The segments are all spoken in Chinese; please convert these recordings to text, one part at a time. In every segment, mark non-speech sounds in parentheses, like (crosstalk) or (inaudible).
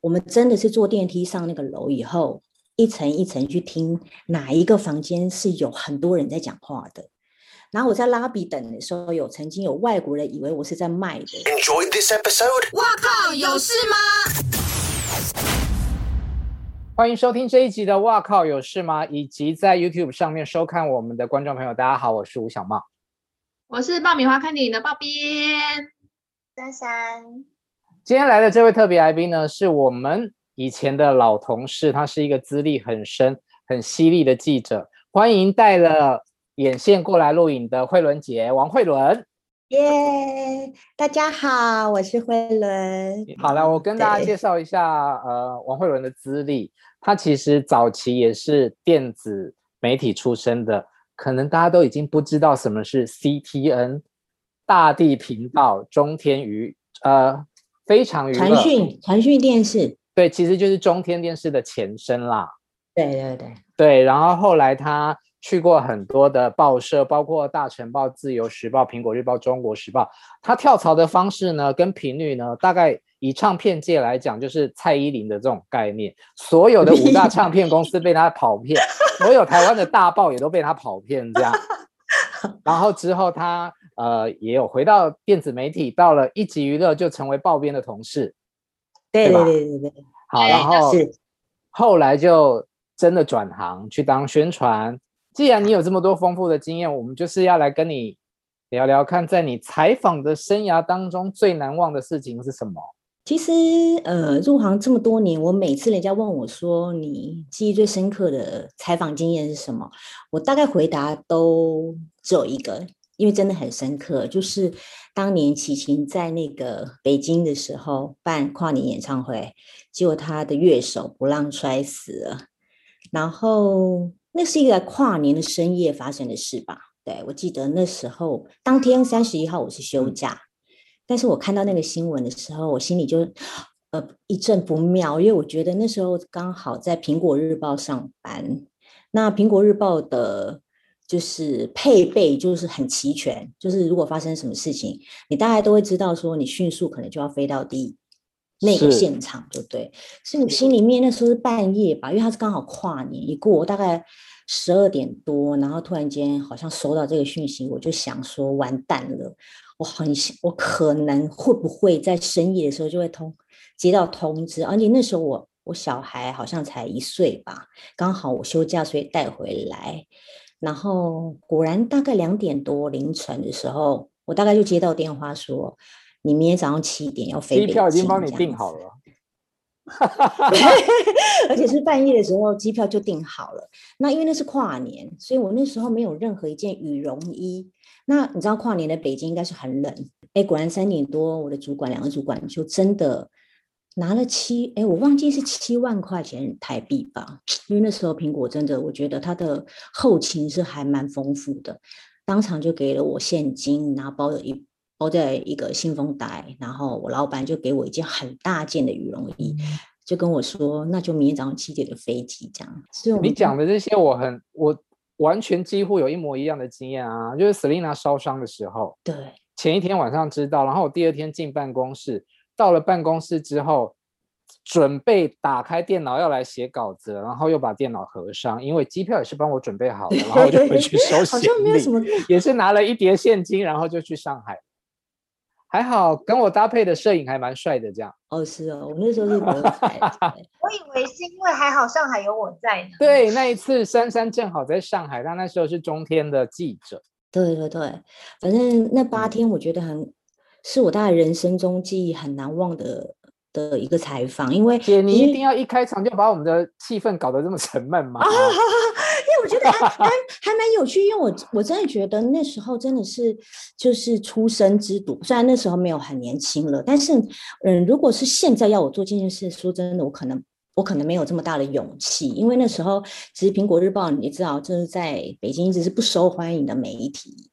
我们真的是坐电梯上那个楼以后，一层一层去听哪一个房间是有很多人在讲话的。然后我在拉比等的时候，有曾经有外国人以为我是在卖的。Enjoy this episode？哇靠，有事吗？欢迎收听这一集的哇靠有事吗？以及在 YouTube 上面收看我们的观众朋友，大家好，我是吴小茂，我是爆米花看电影的爆边珊珊。今天来的这位特别来宾呢，是我们以前的老同事，他是一个资历很深、很犀利的记者。欢迎带了眼线过来录影的慧伦姐，王慧伦。耶，yeah, 大家好，我是慧伦。好了，我跟大家介绍一下，呃，王慧伦的资历。他其实早期也是电子媒体出身的，可能大家都已经不知道什么是 CTN、大地频道、中天娱，呃。非常娱乐，传讯传讯电视，对，其实就是中天电视的前身啦。对对对对，然后后来他去过很多的报社，包括大成报、自由时报、苹果日报、中国时报。他跳槽的方式呢，跟频率呢，大概以唱片界来讲，就是蔡依林的这种概念。所有的五大唱片公司被他跑遍，(laughs) 所有台湾的大报也都被他跑遍，这样。然后之后他。呃，也有回到电子媒体，到了一级娱乐就成为报编的同事，对对对对对。好，然后后来就真的转行去当宣传。既然你有这么多丰富的经验，我们就是要来跟你聊聊看，在你采访的生涯当中最难忘的事情是什么？其实，呃，入行这么多年，我每次人家问我说你记忆最深刻的采访经验是什么，我大概回答都只有一个。因为真的很深刻，就是当年齐秦在那个北京的时候办跨年演唱会，结果他的乐手不让摔死了。然后那是一个跨年的深夜发生的事吧？对，我记得那时候当天三十一号我是休假，但是我看到那个新闻的时候，我心里就呃一阵不妙，因为我觉得那时候刚好在苹果日报上班，那苹果日报的。就是配备就是很齐全，就是如果发生什么事情，你大概都会知道，说你迅速可能就要飞到第那个现场，对不对。所以我心里面那时候是半夜吧，因为他是刚好跨年一过，大概十二点多，然后突然间好像收到这个讯息，我就想说完蛋了，我很我可能会不会在深夜的时候就会通接到通知，而且那时候我我小孩好像才一岁吧，刚好我休假所以带回来。然后果然大概两点多凌晨的时候，我大概就接到电话说，你明天早上七点要飞北京。机票已经帮你订好了，(laughs) 而且是 (laughs) 半夜的时候机票就订好了。那因为那是跨年，所以我那时候没有任何一件羽绒衣。那你知道跨年的北京应该是很冷，哎，果然三点多，我的主管两个主管就真的。拿了七，哎，我忘记是七万块钱台币吧，因为那时候苹果真的，我觉得它的后勤是还蛮丰富的，当场就给了我现金，然后包了一包在一个信封袋，然后我老板就给我一件很大件的羽绒衣，就跟我说，那就明天早上七点的飞机这样。所以你讲的这些，我很我完全几乎有一模一样的经验啊，就是 Selina 烧伤的时候，对，前一天晚上知道，然后我第二天进办公室。到了办公室之后，准备打开电脑要来写稿子，然后又把电脑合上，因为机票也是帮我准备好了，然后我就回去收行李，好像没有什么，也是拿了一叠现金，然后就去上海。还好跟我搭配的摄影还蛮帅的，这样。哦，是哦，我那时候是 (laughs) 我以为是因为还好上海有我在呢。(laughs) 对，那一次珊珊正好在上海，她那时候是中天的记者。对对对，反正那八天我觉得很。是我大概人生中记忆很难忘的的一个采访，因为姐，你一定要一开场就把我们的气氛搞得这么沉闷吗？啊、(laughs) 因为我觉得还还还蛮有趣，因为我我真的觉得那时候真的是就是初生之犊，虽然那时候没有很年轻了，但是嗯，如果是现在要我做这件事，说真的，我可能我可能没有这么大的勇气，因为那时候其实苹果日报你知道，就是在北京一直是不受欢迎的媒体。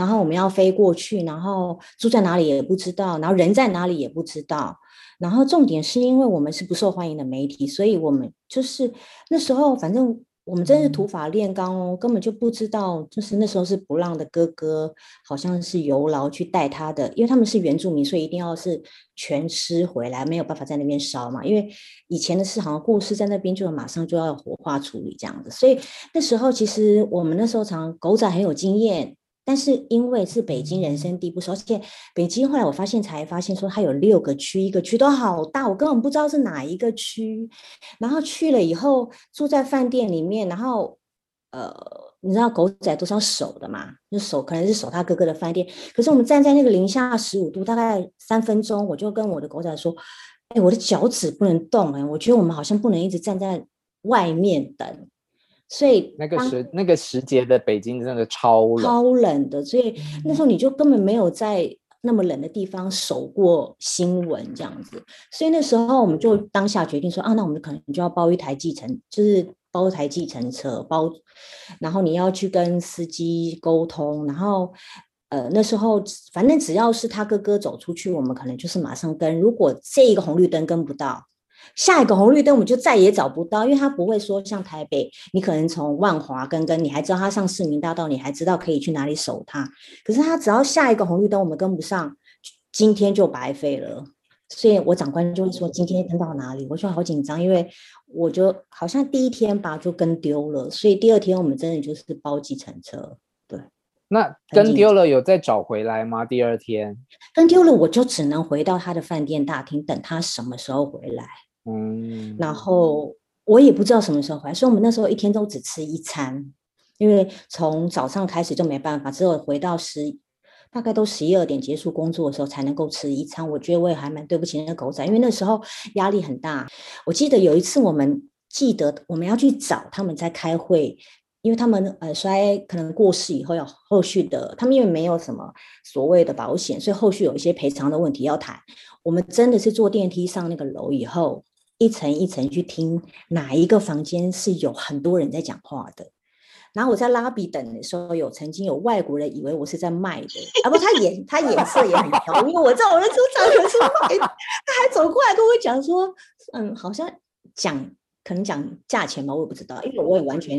然后我们要飞过去，然后住在哪里也不知道，然后人在哪里也不知道。然后重点是因为我们是不受欢迎的媒体，所以我们就是那时候反正我们真是土法炼钢哦，根本就不知道，就是那时候是不让的哥哥，好像是由劳去带他的，因为他们是原住民，所以一定要是全吃回来，没有办法在那边烧嘛。因为以前的事好像过世在那边就马上就要火化处理这样子，所以那时候其实我们那时候常狗仔很有经验。但是因为是北京人生地不熟，而且北京后来我发现才发现说它有六个区，一个区都好大，我根本不知道是哪一个区。然后去了以后住在饭店里面，然后呃，你知道狗仔都是要守的嘛，就守可能是守他哥哥的饭店。可是我们站在那个零下十五度，大概三分钟，我就跟我的狗仔说：“哎，我的脚趾不能动哎，我觉得我们好像不能一直站在外面等。”所以那个时那个时节的北京真的超冷，超冷的。所以那时候你就根本没有在那么冷的地方守过新闻这样子。所以那时候我们就当下决定说啊，那我们可能就要包一台计程，就是包一台计程车包，然后你要去跟司机沟通，然后呃那时候反正只要是他哥哥走出去，我们可能就是马上跟。如果这一个红绿灯跟不到。下一个红绿灯我们就再也找不到，因为他不会说像台北，你可能从万华跟跟，你还知道他上市民大道，你还知道可以去哪里守他。可是他只要下一个红绿灯我们跟不上，今天就白费了。所以我长官就会说今天跟到哪里，我说好紧张，因为我就好像第一天吧就跟丢了，所以第二天我们真的就是包计程车。对，那跟丢了有再找回来吗？第二天跟丢了，我就只能回到他的饭店大厅等他什么时候回来。嗯，然后我也不知道什么时候回来，所以我们那时候一天都只吃一餐，因为从早上开始就没办法，只有回到十大概都十一二点结束工作的时候才能够吃一餐。我觉得我也还蛮对不起那个狗仔，因为那时候压力很大。我记得有一次我们记得我们要去找他们在开会，因为他们呃摔可能过世以后要后续的，他们因为没有什么所谓的保险，所以后续有一些赔偿的问题要谈。我们真的是坐电梯上那个楼以后。一层一层去听哪一个房间是有很多人在讲话的，然后我在拉比等的时候，有曾经有外国人以为我是在卖的，啊不，他眼他眼色也很挑，因为我知道我的出场可是卖的，他还走过来跟我讲说，嗯，好像讲可能讲价钱吧，我也不知道，因为我也完全，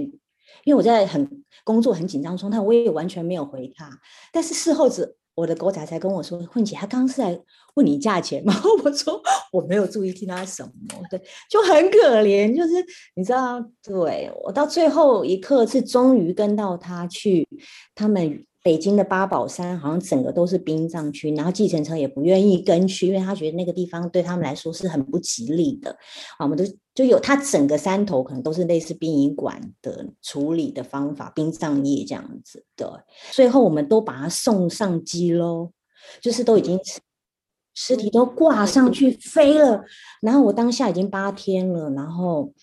因为我在很工作很紧张中，但我也完全没有回他，但是事后子。我的狗仔才跟我说：“混姐，他刚刚是在问你价钱吗？” (laughs) 我说：“我没有注意听他什么。”对，就很可怜，就是你知道，对，我到最后一刻是终于跟到他去他们。北京的八宝山好像整个都是殡葬区，然后计程车也不愿意跟去，因为他觉得那个地方对他们来说是很不吉利的。啊，我们都就有他整个山头可能都是类似殡仪馆的处理的方法，殡葬业这样子。对，最后我们都把他送上机喽，就是都已经尸体都挂上去飞了。然后我当下已经八天了，然后。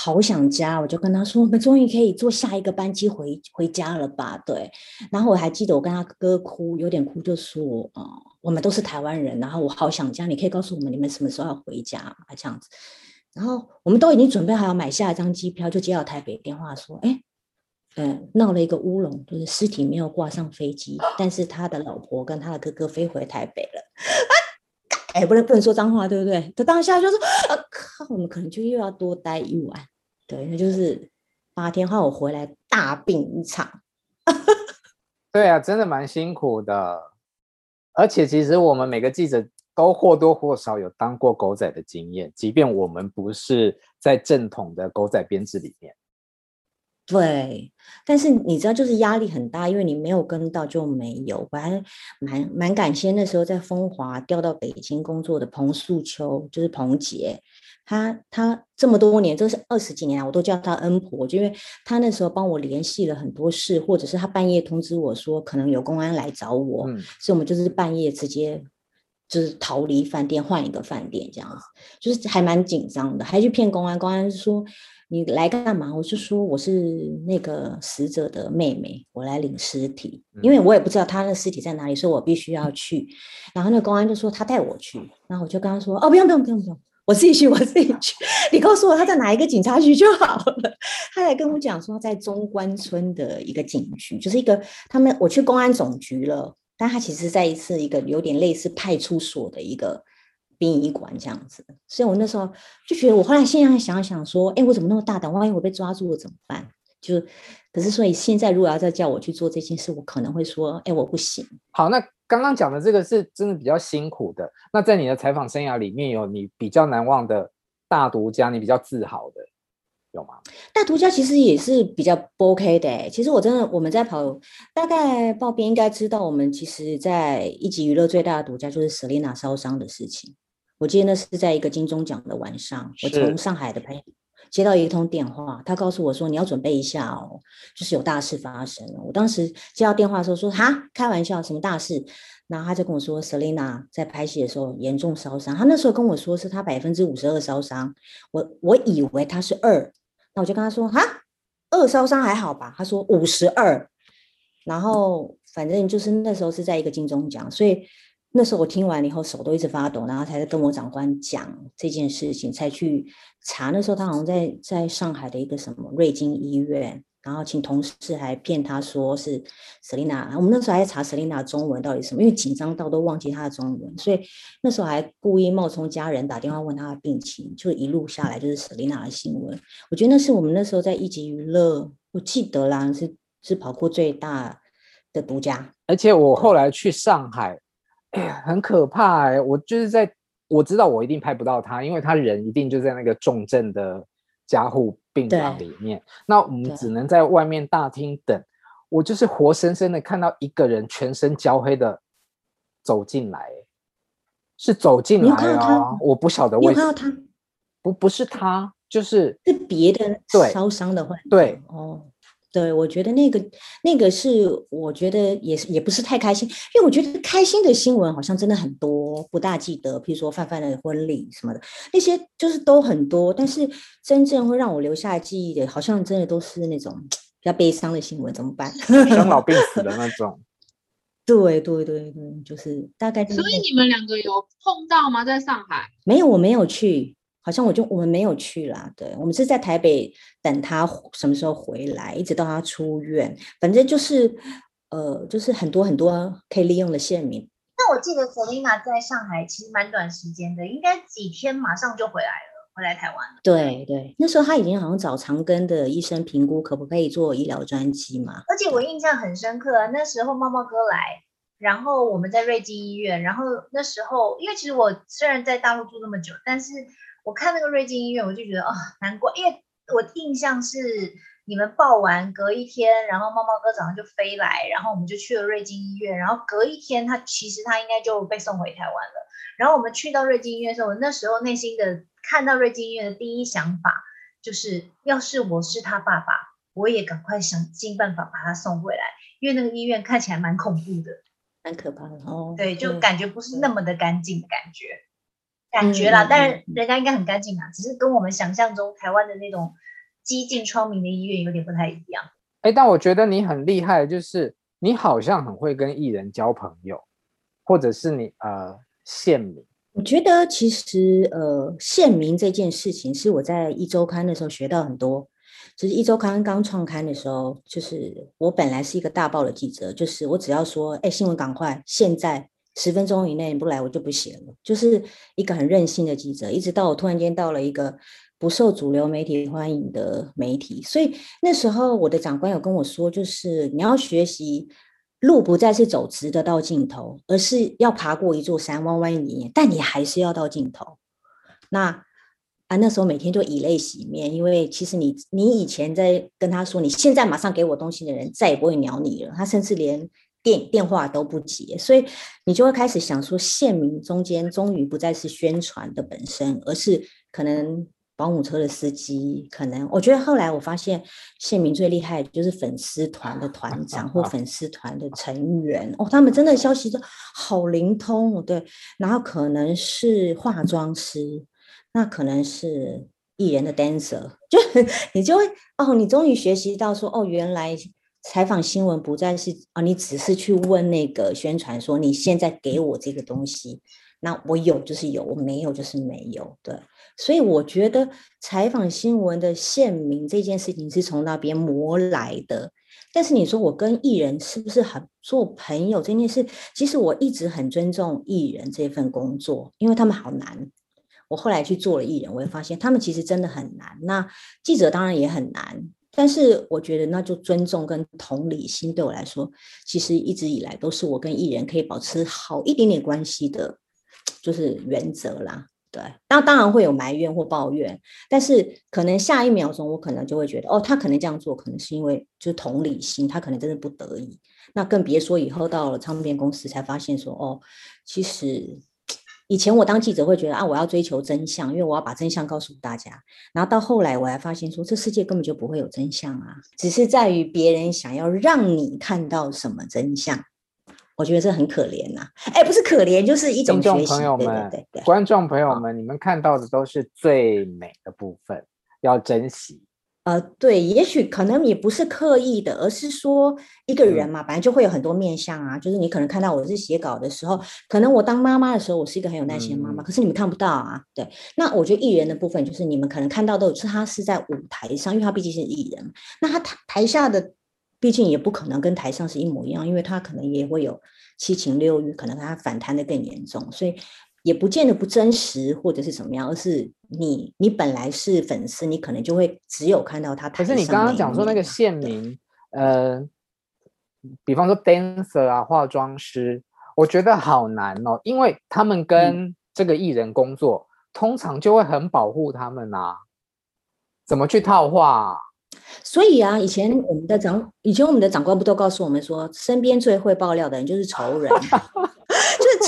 好想家，我就跟他说：“我们终于可以坐下一个班机回回家了吧？”对。然后我还记得我跟他哥哭，有点哭，就说：“哦、我们都是台湾人，然后我好想家，你可以告诉我们你们什么时候要回家啊？”这样子。然后我们都已经准备好要买下一张机票，就接到台北电话说：“哎，嗯，闹了一个乌龙，就是尸体没有挂上飞机，但是他的老婆跟他的哥哥飞回台北了。” (laughs) 哎，不能不能说脏话，对不对？他当下就说：“啊靠，我们可能就又要多待一晚。”对，那就是八天后我回来大病一场。(laughs) 对啊，真的蛮辛苦的。而且其实我们每个记者都或多或少有当过狗仔的经验，即便我们不是在正统的狗仔编制里面。对，但是你知道，就是压力很大，因为你没有跟到就没有。我还蛮蛮感谢那时候在风华调到北京工作的彭素秋，就是彭姐，她她这么多年，这是二十几年来，我都叫她恩婆，就因为她那时候帮我联系了很多事，或者是她半夜通知我说可能有公安来找我，嗯、所以我们就是半夜直接就是逃离饭店，换一个饭店这样子，就是还蛮紧张的，还去骗公安，公安说。你来干嘛？我就说我是那个死者的妹妹，我来领尸体，因为我也不知道他的尸体在哪里，所以我必须要去。然后那个公安就说他带我去，然后我就跟他说哦，不用不用不用不用，我自己去我自己去，(laughs) 你告诉我他在哪一个警察局就好了。他来跟我讲说在中关村的一个警局，就是一个他们我去公安总局了，但他其实在一次一个有点类似派出所的一个殡仪馆这样子。所以我那时候就觉得，我后来现在想想说，哎，我怎么那么大胆？万一我被抓住了怎么办？就可是所以现在如果要再叫我去做这件事，我可能会说，哎，我不行。好，那刚刚讲的这个是真的比较辛苦的。那在你的采访生涯里面有你比较难忘的大独家，你比较自豪的？有吗？大独家其实也是比较不 OK 的、欸。其实我真的，我们在跑，大概报编应该知道，我们其实，在一级娱乐最大的独家就是 Selina 烧伤的事情。我记得那是在一个金钟奖的晚上，我从上海的朋友接到一通电话，他告诉我说：“你要准备一下哦，就是有大事发生了。”我当时接到电话的时候说：“哈，开玩笑，什么大事？”然后他就跟我说：“Selina 在拍戏的时候严重烧伤。”他那时候跟我说是他百分之五十二烧伤，我我以为他是二。那我就跟他说：“哈，二烧伤还好吧？”他说：“五十二。”然后反正就是那时候是在一个金钟奖，所以那时候我听完了以后手都一直发抖，然后才跟我长官讲这件事情，才去查。那时候他好像在在上海的一个什么瑞金医院。然后请同事还骗他说是 Selina，我们那时候还在查 Selina 中文到底什么，因为紧张到都忘记他的中文，所以那时候还故意冒充家人打电话问他的病情，就一路下来就是 Selina 的新闻。我觉得那是我们那时候在一级娱乐，我记得啦，是是跑过最大的独家。而且我后来去上海，很可怕哎，我就是在我知道我一定拍不到他，因为他人一定就在那个重症的加护病房里面，那我们只能在外面大厅等。我就是活生生的看到一个人全身焦黑的走进来，是走进来啊！我不晓得为什么。他不不是他，就是是别的烧伤的患者。对哦。对，我觉得那个那个是，我觉得也是也不是太开心，因为我觉得开心的新闻好像真的很多，不大记得，比如说范范的婚礼什么的，那些就是都很多，但是真正会让我留下记忆的，好像真的都是那种比较悲伤的新闻，怎么办？生老 (laughs) 病死的那种。(laughs) 对对对对，就是大概。所以你们两个有碰到吗？在上海？没有，我没有去。好像我就我们没有去啦，对，我们是在台北等他什么时候回来，一直到他出院，反正就是呃，就是很多很多可以利用的线民。那我记得 Selina 在上海其实蛮短时间的，应该几天马上就回来了，回来台湾了。对对，那时候他已经好像找长庚的医生评估可不可以做医疗专机嘛。而且我印象很深刻，那时候猫猫哥来，然后我们在瑞金医院，然后那时候因为其实我虽然在大陆住那么久，但是。我看那个瑞金医院，我就觉得啊、哦，难过，因为我印象是你们报完隔一天，然后猫猫哥早上就飞来，然后我们就去了瑞金医院，然后隔一天他其实他应该就被送回台湾了。然后我们去到瑞金医院的时候，我那时候内心的看到瑞金医院的第一想法就是，要是我是他爸爸，我也赶快想尽办法把他送回来，因为那个医院看起来蛮恐怖的，蛮可怕的哦。对，就感觉不是那么的干净的感觉。感觉啦，但是人家应该很干净啊，只是跟我们想象中台湾的那种几近窗明的医院有点不太一样。哎，但我觉得你很厉害，就是你好像很会跟艺人交朋友，或者是你呃线民。我觉得其实呃线民这件事情是我在一周刊的时候学到很多。就是一周刊刚创刊的时候，就是我本来是一个大报的记者，就是我只要说哎新闻赶快现在。十分钟以内你不来，我就不写了。就是一个很任性的记者，一直到我突然间到了一个不受主流媒体欢迎的媒体，所以那时候我的长官有跟我说，就是你要学习路不再是走直的到尽头，而是要爬过一座山，弯弯连连，但你还是要到尽头。那啊，那时候每天就以泪洗面，因为其实你你以前在跟他说，你现在马上给我东西的人再也不会鸟你了，他甚至连。电电话都不接，所以你就会开始想说，线民中间终于不再是宣传的本身，而是可能保姆车的司机，可能我觉得后来我发现，线民最厉害的就是粉丝团的团长或粉丝团的成员哦，他们真的消息都好灵通，对，然后可能是化妆师，那可能是艺人的 dancer，就 (laughs) 你就会哦，你终于学习到说哦，原来。采访新闻不再是啊，你只是去问那个宣传说，你现在给我这个东西，那我有就是有，我没有就是没有，对。所以我觉得采访新闻的线民这件事情是从那边磨来的。但是你说我跟艺人是不是很做朋友这件事？其实我一直很尊重艺人这份工作，因为他们好难。我后来去做了艺人，我会发现他们其实真的很难。那记者当然也很难，但是我觉得那就尊重跟同理心对我来说，其实一直以来都是我跟艺人可以保持好一点点关系的，就是原则啦。对，那当然会有埋怨或抱怨，但是可能下一秒钟我可能就会觉得，哦，他可能这样做，可能是因为就是同理心，他可能真的不得已。那更别说以后到了唱片公司才发现说，哦，其实以前我当记者会觉得啊，我要追求真相，因为我要把真相告诉大家。然后到后来我才发现说，这世界根本就不会有真相啊，只是在于别人想要让你看到什么真相。我觉得这很可怜呐、啊，哎，不是可怜，就是一种学习。听众朋友们，对对对对观众朋友们，你们看到的都是最美的部分，要珍惜。呃，对，也许可能也不是刻意的，而是说一个人嘛，本来就会有很多面相啊。就是你可能看到我是写稿的时候，可能我当妈妈的时候，我是一个很有耐心的妈妈，嗯、可是你们看不到啊。对，那我觉得艺人的部分，就是你们可能看到的是他是在舞台上，因为他毕竟是艺人，那他台台下的。毕竟也不可能跟台上是一模一样，因为他可能也会有七情六欲，可能他反弹的更严重，所以也不见得不真实或者是怎么样，而是你你本来是粉丝，你可能就会只有看到他。可是你刚刚讲说那个县民，呃，比方说 dancer 啊，化妆师，我觉得好难哦，因为他们跟这个艺人工作，嗯、通常就会很保护他们啊，怎么去套话啊？所以啊，以前我们的长，以前我们的长官不都告诉我们说，身边最会爆料的人就是仇人，就是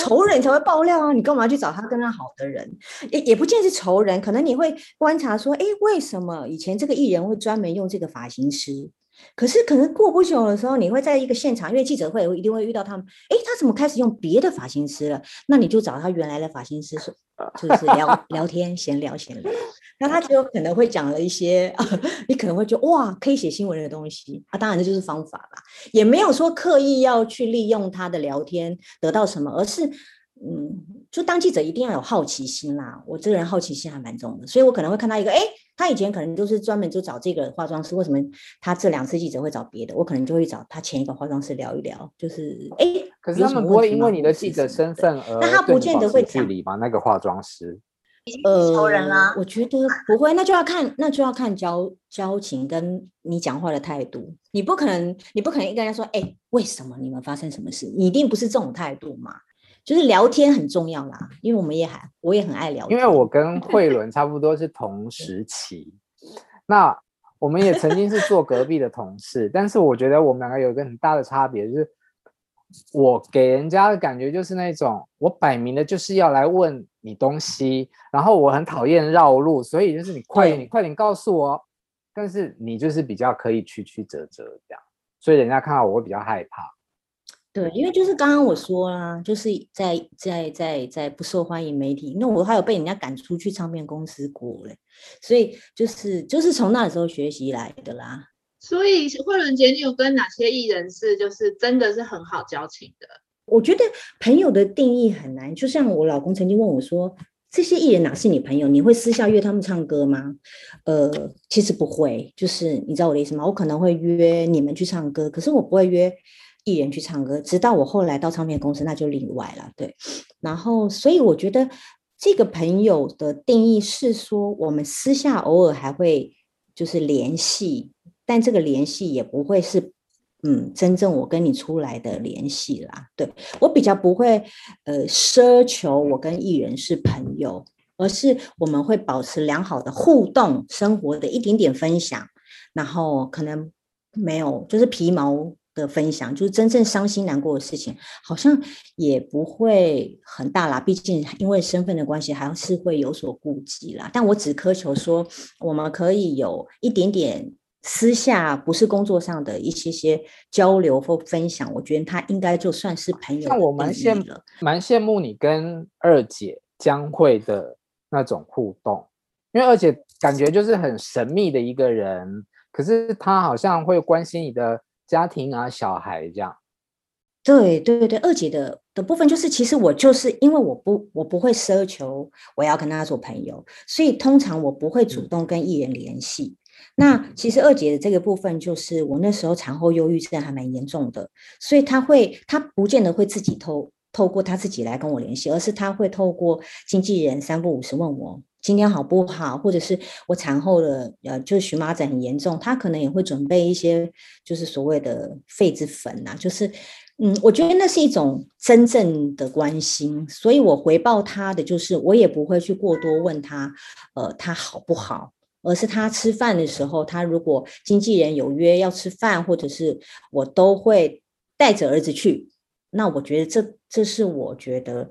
仇人才会爆料啊！你干嘛去找他跟他好的人？也也不见是仇人，可能你会观察说，哎，为什么以前这个艺人会专门用这个发型师？可是可能过不久的时候，你会在一个现场，因为记者会一定会遇到他们，哎，他怎么开始用别的发型师了？那你就找他原来的发型师说，(laughs) 就是聊聊天，闲聊闲聊。那他就可能会讲了一些，啊、(laughs) 你可能会觉得哇，可以写新闻的东西啊。当然这就是方法啦，也没有说刻意要去利用他的聊天得到什么，而是嗯，就当记者一定要有好奇心啦。我这个人好奇心还蛮重的，所以我可能会看到一个，哎，他以前可能就是专门就找这个化妆师，为什么他这两次记者会找别的？我可能就会找他前一个化妆师聊一聊，就是哎，可是他们不会因为你的记者身份而那他不见得会距离吧？那个化妆师。呃，我觉得不会，那就要看，那就要看交交情跟你讲话的态度。你不可能，你不可能一个人说，哎、欸，为什么你们发生什么事？你一定不是这种态度嘛。就是聊天很重要啦，因为我们也还，我也很爱聊天。因为我跟慧伦差不多是同时期，那我们也曾经是做隔壁的同事，但是我觉得我们两个有一个很大的差别，就是。我给人家的感觉就是那种，我摆明的就是要来问你东西，然后我很讨厌绕路，所以就是你快点，你快点告诉我。但是你就是比较可以曲曲折折这样，所以人家看到我会比较害怕。对，因为就是刚刚我说啦，就是在在在在不受欢迎媒体，那我还有被人家赶出去唱片公司过嘞，所以就是就是从那时候学习来的啦。所以慧伦姐，你有跟哪些艺人是就是真的是很好交情的？我觉得朋友的定义很难。就像我老公曾经问我说：“这些艺人哪是你朋友？你会私下约他们唱歌吗？”呃，其实不会。就是你知道我的意思吗？我可能会约你们去唱歌，可是我不会约艺人去唱歌。直到我后来到唱片公司，那就例外了。对。然后，所以我觉得这个朋友的定义是说，我们私下偶尔还会就是联系。但这个联系也不会是，嗯，真正我跟你出来的联系啦。对，我比较不会，呃，奢求我跟艺人是朋友，而是我们会保持良好的互动，生活的一点点分享，然后可能没有就是皮毛的分享，就是真正伤心难过的事情，好像也不会很大啦。毕竟因为身份的关系，还是会有所顾忌啦。但我只苛求说，我们可以有一点点。私下不是工作上的一些些交流或分享，我觉得他应该就算是朋友。那我蛮羡慕，蛮羡慕你跟二姐将会的那种互动，因为二姐感觉就是很神秘的一个人，可是她好像会关心你的家庭啊、小孩这样。对对对，二姐的的部分就是，其实我就是因为我不我不会奢求我要跟她做朋友，所以通常我不会主动跟艺人联系。嗯那其实二姐的这个部分，就是我那时候产后忧郁症还蛮严重的，所以她会，她不见得会自己透透过她自己来跟我联系，而是她会透过经纪人三不五时问我今天好不好，或者是我产后的呃，就是荨麻疹很严重，他可能也会准备一些就是所谓的痱子粉呐，就是。嗯，我觉得那是一种真正的关心，所以我回报他的就是，我也不会去过多问他，呃，他好不好，而是他吃饭的时候，他如果经纪人有约要吃饭，或者是我都会带着儿子去，那我觉得这这是我觉得，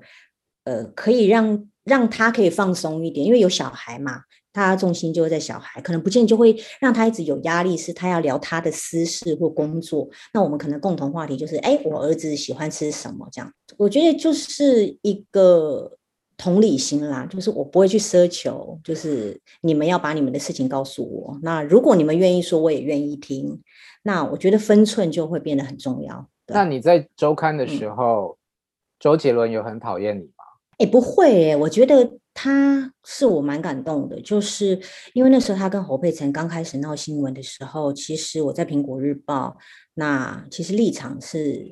呃，可以让让他可以放松一点，因为有小孩嘛。他重心就会在小孩，可能不见就会让他一直有压力，是他要聊他的私事或工作。那我们可能共同话题就是，哎，我儿子喜欢吃什么？这样，我觉得就是一个同理心啦，就是我不会去奢求，就是你们要把你们的事情告诉我。那如果你们愿意说，我也愿意听。那我觉得分寸就会变得很重要。那你在周刊的时候，嗯、周杰伦有很讨厌你吗？哎，不会，我觉得。他是我蛮感动的，就是因为那时候他跟侯佩岑刚开始闹新闻的时候，其实我在苹果日报，那其实立场是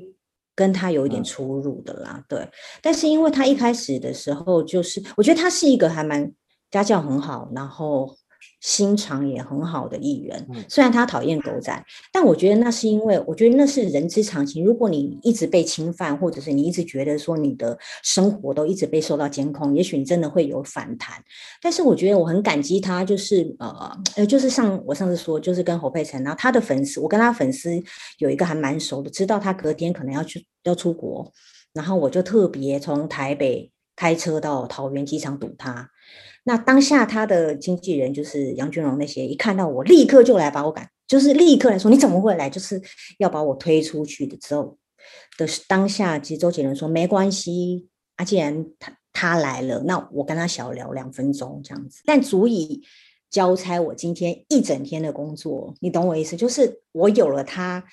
跟他有一点出入的啦，对。但是因为他一开始的时候，就是我觉得他是一个还蛮家教很好，然后。心肠也很好的艺人，虽然他讨厌狗仔，但我觉得那是因为，我觉得那是人之常情。如果你一直被侵犯，或者是你一直觉得说你的生活都一直被受到监控，也许你真的会有反弹。但是我觉得我很感激他，就是呃呃，就是像我上次说，就是跟侯佩岑，然后他的粉丝，我跟他粉丝有一个还蛮熟的，知道他隔天可能要去要出国，然后我就特别从台北开车到桃园机场堵他。那当下他的经纪人就是杨君荣那些，一看到我立刻就来把我赶，就是立刻来说你怎么会来，就是要把我推出去的时候的当下，其实周杰伦说没关系啊，既然他他来了，那我跟他小聊两分钟这样子，但足以交差我今天一整天的工作，你懂我意思？就是我有了他，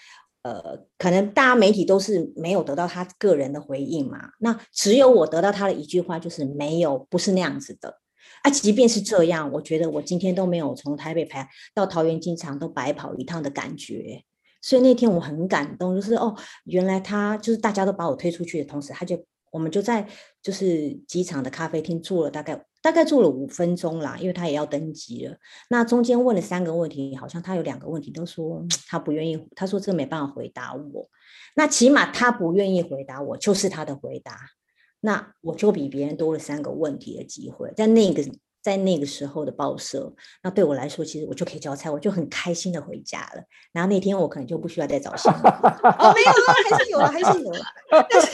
呃，可能大家媒体都是没有得到他个人的回应嘛，那只有我得到他的一句话，就是没有，不是那样子的。啊，即便是这样，我觉得我今天都没有从台北排到桃园机场都白跑一趟的感觉，所以那天我很感动，就是哦，原来他就是大家都把我推出去的同时，他就我们就在就是机场的咖啡厅坐了大概大概坐了五分钟啦，因为他也要登机了。那中间问了三个问题，好像他有两个问题都说他不愿意，他说这没办法回答我。那起码他不愿意回答我，就是他的回答。那我就比别人多了三个问题的机会，在那个在那个时候的报社，那对我来说，其实我就可以交差，我就很开心的回家了。然后那天我可能就不需要再找新闻哦，没有啊，还是有了，还是有了。但是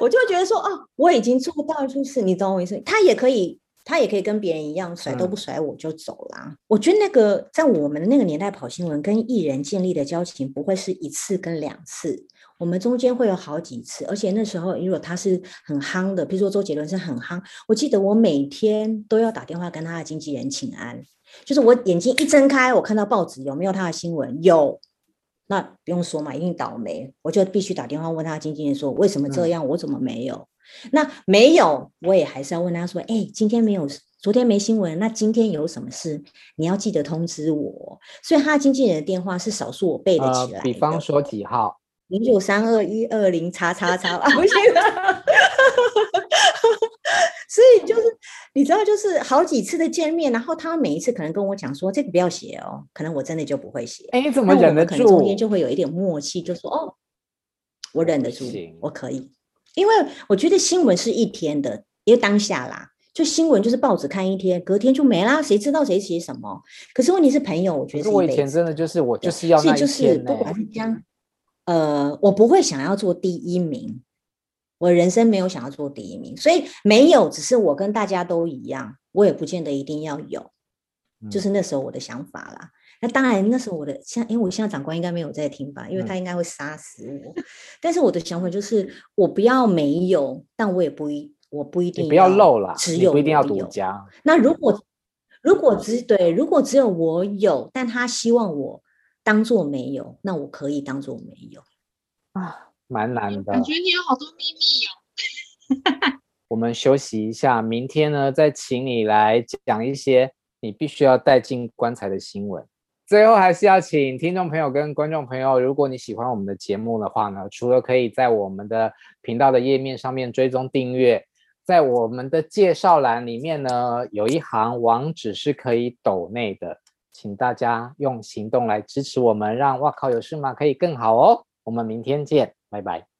我就觉得说，哦，我已经做到，就是你懂我意思，他也可以，他也可以跟别人一样，甩都不甩我就走了。嗯。我觉得那个在我们的那个年代跑新闻，跟艺人建立的交情不会是一次跟两次。我们中间会有好几次，而且那时候如果他是很夯的，比如说周杰伦是很夯，我记得我每天都要打电话跟他的经纪人请安，就是我眼睛一睁开，我看到报纸有没有他的新闻，有，那不用说嘛，一定倒霉，我就必须打电话问他的经纪人说为什么这样，我怎么没有？嗯、那没有，我也还是要问他说，哎，今天没有，昨天没新闻，那今天有什么事？你要记得通知我。所以他的经纪人的电话是少数我背得起来、呃、比方说几号？零九三二一二零叉叉叉啊，(laughs) 不行了，(laughs) 所以就是你知道，就是好几次的见面，然后他每一次可能跟我讲说，这个不要写哦，可能我真的就不会写。哎，你怎么忍得住？可能中间就会有一点默契，就说哦，我忍得住，我可以，因为我觉得新闻是一天的，因为当下啦，就新闻就是报纸看一天，隔天就没啦，谁知道谁写什么？可是问题是朋友，我觉得是我以前真的就是我就是要那一天，就是不管是这样。呃，我不会想要做第一名，我人生没有想要做第一名，所以没有，只是我跟大家都一样，我也不见得一定要有，就是那时候我的想法啦。嗯、那当然，那时候我的像，因为我现在长官应该没有在听吧，因为他应该会杀死我。嗯、但是我的想法就是，我不要没有，但我也不一，我不一定要不要漏了，只有不一定要独家。那如果如果只对，如果只有我有，但他希望我。当做没有，那我可以当做没有啊，蛮难的。感觉你有好多秘密哦。我们休息一下，明天呢再请你来讲一些你必须要带进棺材的新闻。最后还是要请听众朋友跟观众朋友，如果你喜欢我们的节目的话呢，除了可以在我们的频道的页面上面追踪订阅，在我们的介绍栏里面呢，有一行网址是可以抖内的，请大家用行动来支持我们，让哇靠有事吗可以更好哦。我们明天见，拜拜。